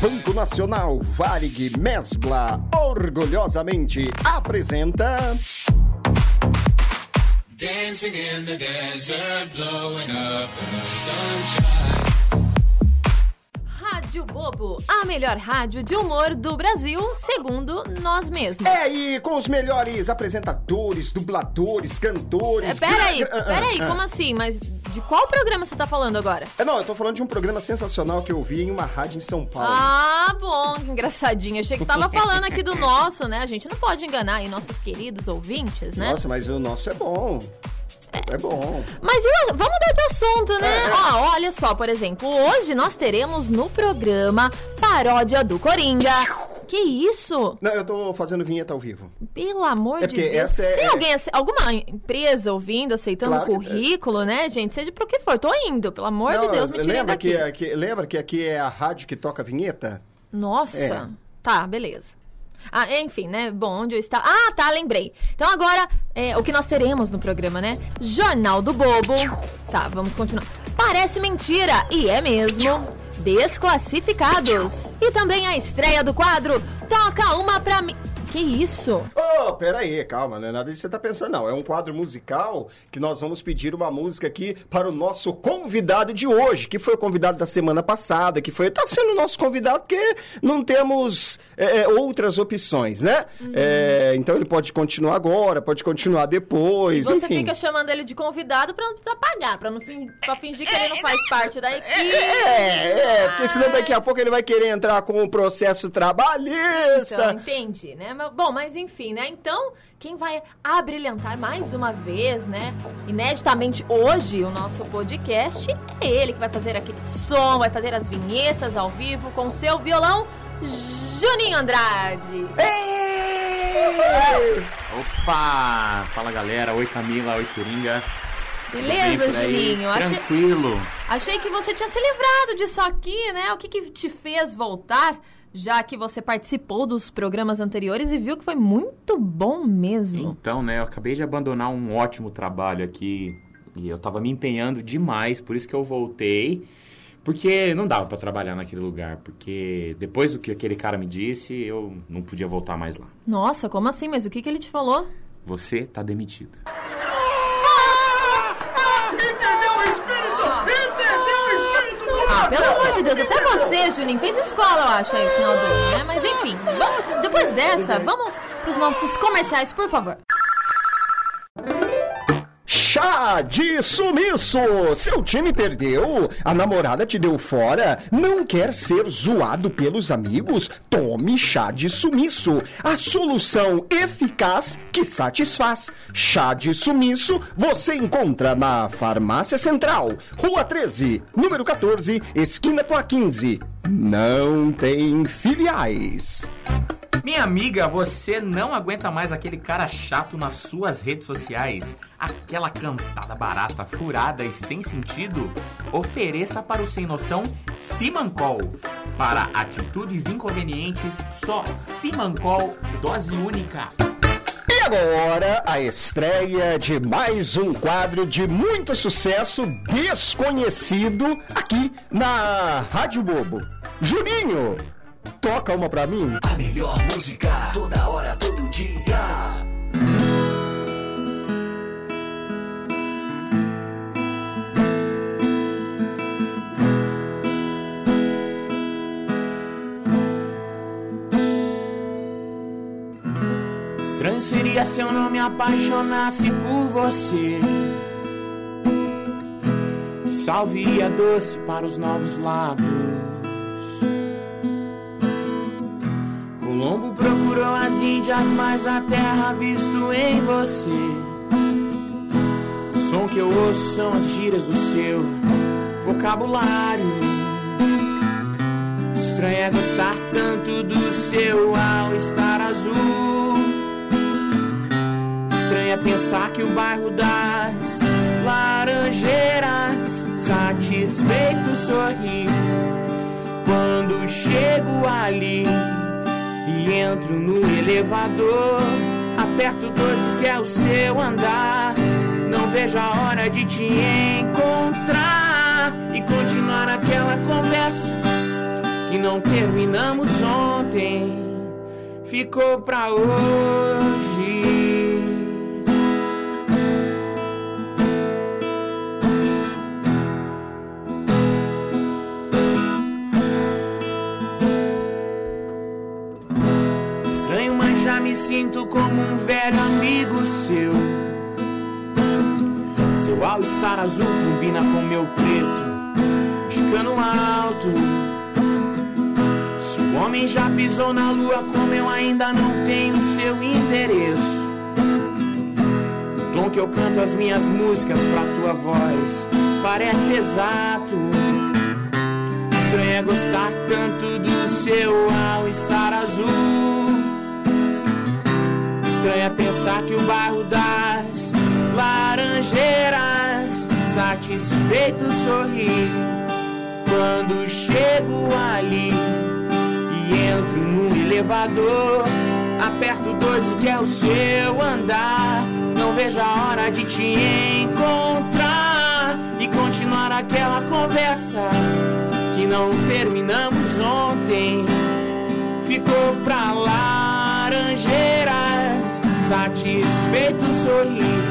Banco Nacional Varig Mesbla orgulhosamente apresenta Dancing in the desert, blowing up the sunshine. Rádio Bobo, a melhor rádio de humor do Brasil, segundo nós mesmos. É aí com os melhores apresentadores, dubladores, cantores. É, peraí, gra- gra- ah, peraí, ah, como assim? Mas de qual programa você tá falando agora? É, não, eu tô falando de um programa sensacional que eu vi em uma rádio em São Paulo. Ah, bom, engraçadinho. Achei que tava falando aqui do nosso, né? A gente não pode enganar aí nossos queridos ouvintes, né? Nossa, mas o nosso é bom. É, bom. Mas e o- vamos mudar de assunto, né? É, é. Ó, olha só, por exemplo, hoje nós teremos no programa Paródia do Coringa. Que isso? Não, eu tô fazendo vinheta ao vivo. Pelo amor É de Deus. é- Tem alguém, alguma empresa ouvindo, aceitando Claro o que- currículo, né, gente? Seja pro que for. Tô indo, pelo amor Não, de Deus, me tirem lembra daqui. que, que, lembra que aqui é a rádio que toca a vinheta? Nossa. É. Tá, beleza. Ah, enfim, né? Bom, onde eu estava. Ah, tá, lembrei. Então agora, é, o que nós teremos no programa, né? Jornal do Bobo. Tá, vamos continuar. Parece mentira, e é mesmo. Desclassificados. E também a estreia do quadro Toca uma pra mim. Que isso? Ô, peraí, calma, não é nada disso que você tá pensando, não. É um quadro musical que nós vamos pedir uma música aqui para o nosso convidado de hoje, que foi o convidado da semana passada, que foi. Tá sendo o nosso convidado porque não temos é, é, outras opções, né? É, então ele pode continuar agora, pode continuar depois, Você enfim. fica chamando ele de convidado pra não precisar pagar, pra, não fin- pra fingir que ele não faz parte da equipe. É, é, porque senão daqui a pouco ele vai querer entrar com o processo trabalhista. Então, entendi, né? Bom, mas enfim, né? Então, quem vai abrilhantar mais uma vez, né? Ineditamente hoje, o nosso podcast é ele que vai fazer aquele som, vai fazer as vinhetas ao vivo com o seu violão, Juninho Andrade. Opa! Fala galera, oi Camila, oi Coringa. Beleza? Juninho? Achei, Tranquilo. achei que você tinha se livrado disso aqui, né? O que, que te fez voltar? Já que você participou dos programas anteriores e viu que foi muito bom mesmo. Então, né, eu acabei de abandonar um ótimo trabalho aqui e eu tava me empenhando demais, por isso que eu voltei. Porque não dava pra trabalhar naquele lugar, porque depois do que aquele cara me disse, eu não podia voltar mais lá. Nossa, como assim? Mas o que, que ele te falou? Você tá demitido. De Deus, até você, Juninho, fez escola, eu acho, aí, no final do ano, né? Mas enfim, vamos- depois dessa, vamos pros nossos comerciais, por favor. Chá de sumiço! Seu time perdeu? A namorada te deu fora? Não quer ser zoado pelos amigos? Tome chá de sumiço! A solução eficaz que satisfaz. Chá de sumiço você encontra na Farmácia Central, Rua 13, número 14, esquina com a 15. Não tem filiais. Minha amiga, você não aguenta mais aquele cara chato nas suas redes sociais? Aquela cantada barata, furada e sem sentido? Ofereça para o sem noção Simancol. Para atitudes inconvenientes, só Simancol, dose única. E agora, a estreia de mais um quadro de muito sucesso desconhecido aqui na Rádio Bobo. Juninho, toca uma pra mim. A melhor música, toda hora, todo dia. Estranho seria se eu não me apaixonasse por você. Salve a doce para os novos lábios. Procurou as Índias, mas a terra visto em você. O som que eu ouço são as gírias do seu vocabulário. Estranho é gostar tanto do seu ao estar azul. Estranho é pensar que o bairro das Laranjeiras satisfeito sorri quando chego ali e entro no elevador. Aperto 12 que é o seu andar. Não vejo a hora de te encontrar e continuar aquela conversa que não terminamos ontem. Ficou pra hoje. Já me sinto como um velho amigo seu. Seu all-star azul combina com meu preto, de cano alto. Se o homem já pisou na lua, como eu ainda não tenho seu endereço. O tom que eu canto as minhas músicas pra tua voz parece exato. Estranho é gostar tanto do seu all-star azul. Estranho é pensar que o bairro das Laranjeiras satisfeito sorri quando chego ali e entro no elevador. Aperto 12 que é o seu andar. Não vejo a hora de te encontrar e continuar aquela conversa que não terminamos ontem. Ficou pra Laranjeiras, satisfeito sorrir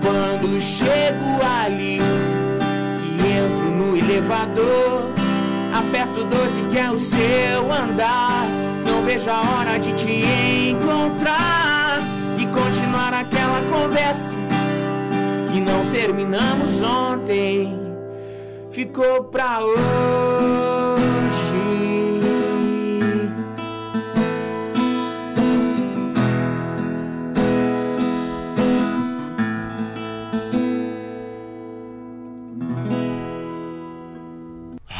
quando chego ali e entro no elevador. Aperto 12 que é o seu andar. Não vejo a hora de te encontrar e continuar aquela conversa que não terminamos ontem. Ficou pra hoje.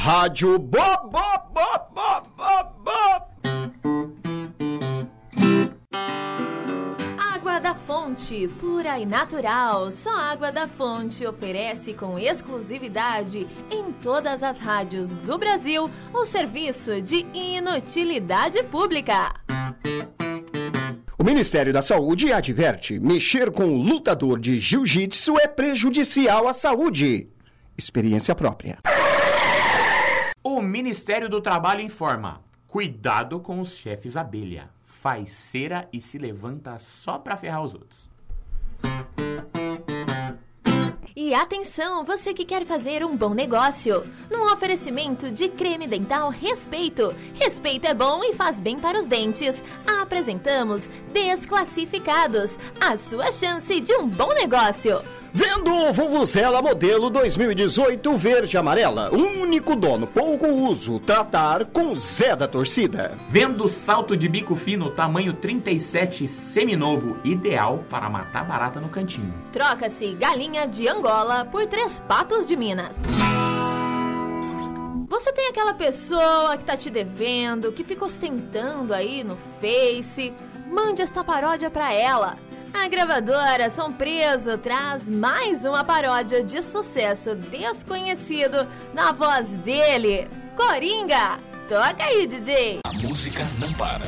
Rádio Bob, Bob, Bob, Bob, Bob, Bob. Água da Fonte, pura e natural. Só Água da Fonte oferece com exclusividade em todas as rádios do Brasil o serviço de inutilidade pública. O Ministério da Saúde adverte: mexer com o lutador de jiu-jitsu é prejudicial à saúde. Experiência própria. O Ministério do Trabalho informa: cuidado com os chefes abelha. Faz cera e se levanta só pra ferrar os outros. E atenção, você que quer fazer um bom negócio. Num oferecimento de creme dental Respeito. Respeito é bom e faz bem para os dentes. Apresentamos Desclassificados a sua chance de um bom negócio. Vendo o Vuvuzela modelo 2018 verde e amarela. Único dono, pouco uso. Tratar com Zé da torcida. Vendo salto de bico fino tamanho 37 seminovo, ideal para matar barata no cantinho. Troca-se galinha de Angola por três patos de Minas. Você tem aquela pessoa que tá te devendo, que fica ostentando aí no Face. Mande esta paródia pra ela. A gravadora Som Preso traz mais uma paródia de sucesso desconhecido na voz dele, Coringa. Toca aí, DJ. A música não para.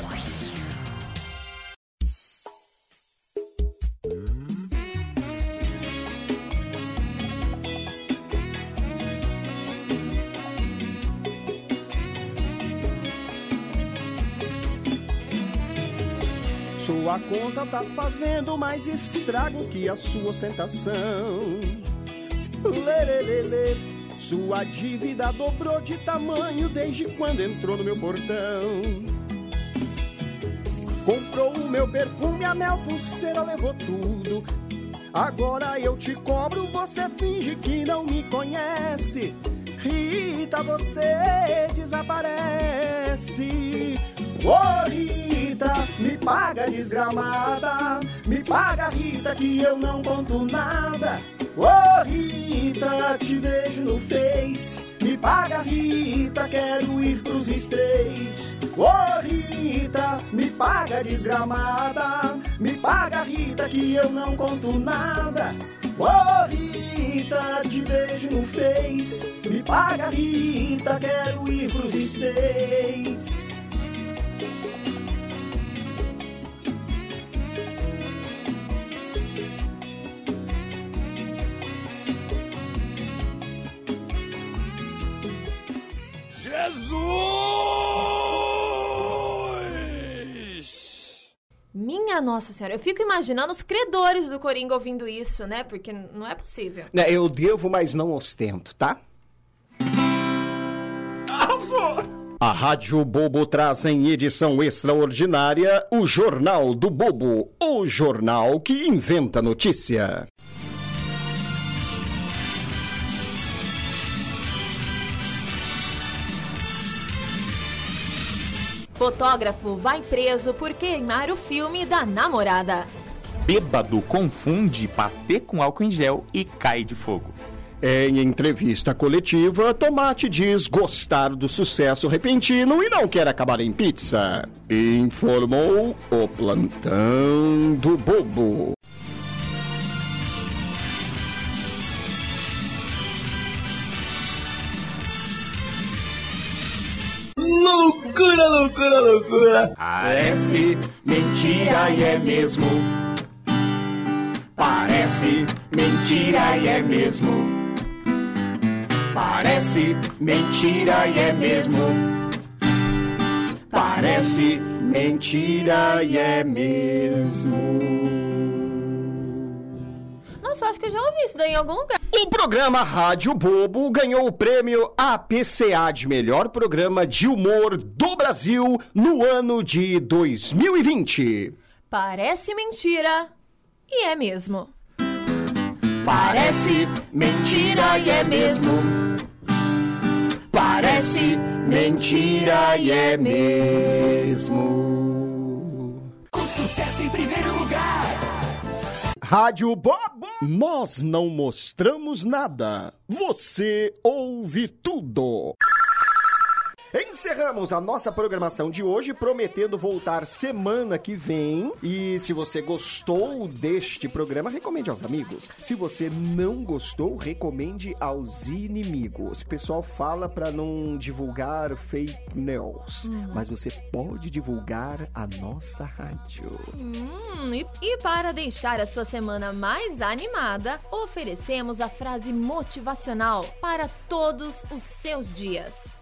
Sua conta tá fazendo mais estrago que a sua ostentação. Lê. Sua dívida dobrou de tamanho desde quando entrou no meu portão. Comprou o meu perfume, anel, pulseira, levou tudo. Agora eu te cobro, você finge que não me conhece. Rita, você desaparece. Ô Rita, me paga desgramada. Me paga, Rita, que eu não conto nada. Ô Rita, te vejo no Face. Me paga, Rita, quero ir pros States. Ô Rita, me paga desgramada. Me paga, Rita, que eu não conto nada. Ô Rita, te vejo no Face. Me paga, Rita, quero ir pros States. Nossa senhora, eu fico imaginando os credores do Coringa ouvindo isso, né? Porque não é possível. Né, Eu devo, mas não ostento, tá? A Rádio Bobo traz em edição extraordinária o Jornal do Bobo, o jornal que inventa notícia. Fotógrafo vai preso por queimar o filme da namorada. Bêbado confunde patê com álcool em gel e cai de fogo. Em entrevista coletiva, Tomate diz gostar do sucesso repentino e não quer acabar em pizza. Informou o plantão do Bobo. Loucura, loucura. Parece mentira e é mesmo. Parece mentira e é mesmo. Parece mentira e é mesmo. Parece mentira e é mesmo. Nossa, acho que eu já ouvi isso daí em algum lugar. O programa Rádio Bobo ganhou o prêmio APCA de melhor programa de humor do Brasil no ano de 2020. Parece mentira e é mesmo. Parece mentira e é mesmo. Parece mentira e é mesmo. O sucesso em primeiro lugar. Rádio Bobo. Nós não mostramos nada. Você ouve tudo. Encerramos a nossa programação de hoje, prometendo voltar semana que vem. E se você gostou deste programa, recomende aos amigos. Se você não gostou, recomende aos inimigos. O pessoal fala para não divulgar fake news, mas você pode divulgar a nossa rádio. Hum, e, e para deixar a sua semana mais animada, oferecemos a frase motivacional para todos os seus dias.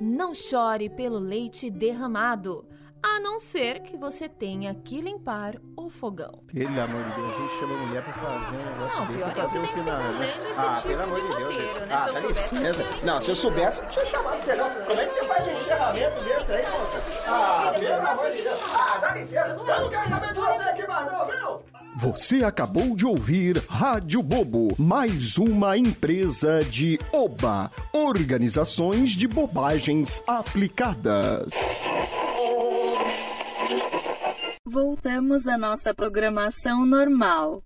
Não chore pelo leite derramado, a não ser que você tenha que limpar o fogão. Pelo amor de Deus, a gente chama a mulher pra fazer um negócio Não, desse e é fazer que final. né? Ah, tipo pelo amor de de Deus. roteiro, né? Ah, Se eu dá licença. Não, se eu soubesse, eu tinha chamado você não. Como é que você faz um encerramento desse aí, moça? Ah, pelo amor de Deus. Ah, dá licença. Eu não quero saber de você aqui mais não, viu? Você acabou de ouvir Rádio Bobo, mais uma empresa de OBA, Organizações de Bobagens Aplicadas. Voltamos à nossa programação normal.